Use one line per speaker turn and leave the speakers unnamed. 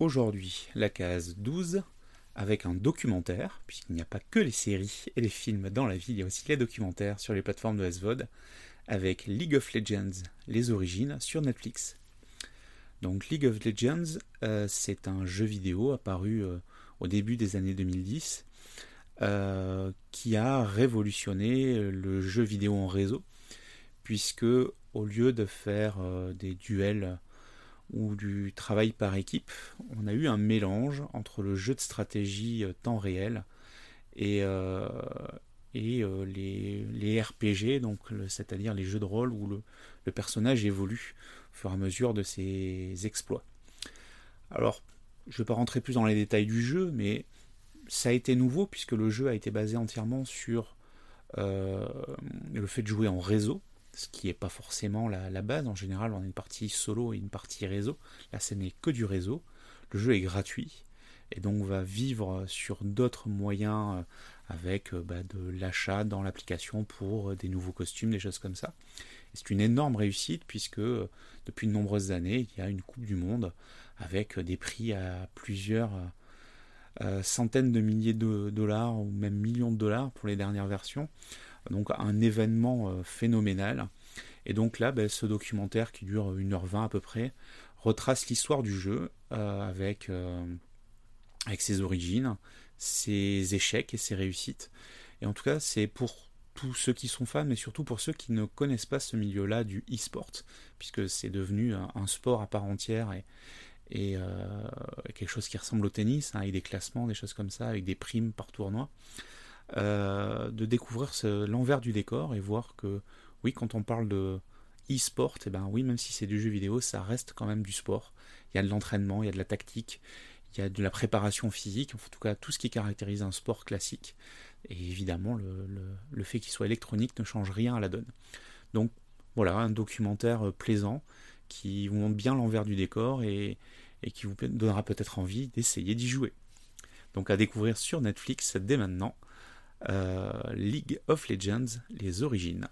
aujourd'hui la case 12 avec un documentaire, puisqu'il n'y a pas que les séries et les films dans la vie, il y a aussi les documentaires sur les plateformes de SVOD, avec League of Legends, les origines, sur Netflix. Donc League of Legends, euh, c'est un jeu vidéo apparu euh, au début des années 2010, euh, qui a révolutionné le jeu vidéo en réseau, puisque au lieu de faire des duels ou du travail par équipe, on a eu un mélange entre le jeu de stratégie temps réel et, et les, les, RPG, donc c'est-à-dire les jeux de rôle où le, personnage évolue au fur et à mesure de ses exploits. Alors, je ne vais pas rentrer plus dans les détails du jeu, mais ça a été nouveau puisque le jeu a été basé entièrement sur euh, le fait de jouer en réseau, ce qui n'est pas forcément la, base. En général, on a une partie solo et une partie réseau. Là, ce n'est que du réseau. Le jeu est gratuit et donc on va vivre sur d'autres moyens euh, avec euh, bah, de l'achat dans l'application pour des nouveaux costumes, des choses comme ça. C'est une énorme réussite puisque depuis de nombreuses années, il y a une Coupe du Monde avec des prix à plusieurs euh, centaines de milliers de dollars ou même millions de dollars pour les dernières versions. Donc un événement euh, phénoménal. Et donc là, ben, ce documentaire qui dure 1h20 à peu près retrace l'histoire du jeu euh, avec, avec ses origines, ses échecs et ses réussites. Et en tout cas, c'est pour tous ceux qui sont fans, mais surtout pour ceux qui ne connaissent pas ce milieu-là du e-sport, puisque c'est devenu un, sport à part entière et, euh, quelque chose qui ressemble au tennis, hein, avec des classements, des choses comme ça, avec des primes par tournoi, euh, de découvrir l'envers du décor et voir que, oui, quand on parle de e-sport, et eh ben oui, même si c'est du jeu vidéo, ça reste quand même du sport. Il y a de l'entraînement, il y a de la tactique, il y a de la préparation physique, en tout cas tout ce qui caractérise un sport classique. Et évidemment, le, fait qu'il soit électronique ne change rien à la donne. Donc voilà, un documentaire euh, plaisant qui vous montre bien l'envers du décor et, qui vous donnera peut-être envie d'essayer d'y jouer. Donc à découvrir sur Netflix dès maintenant, League of Legends, les origines.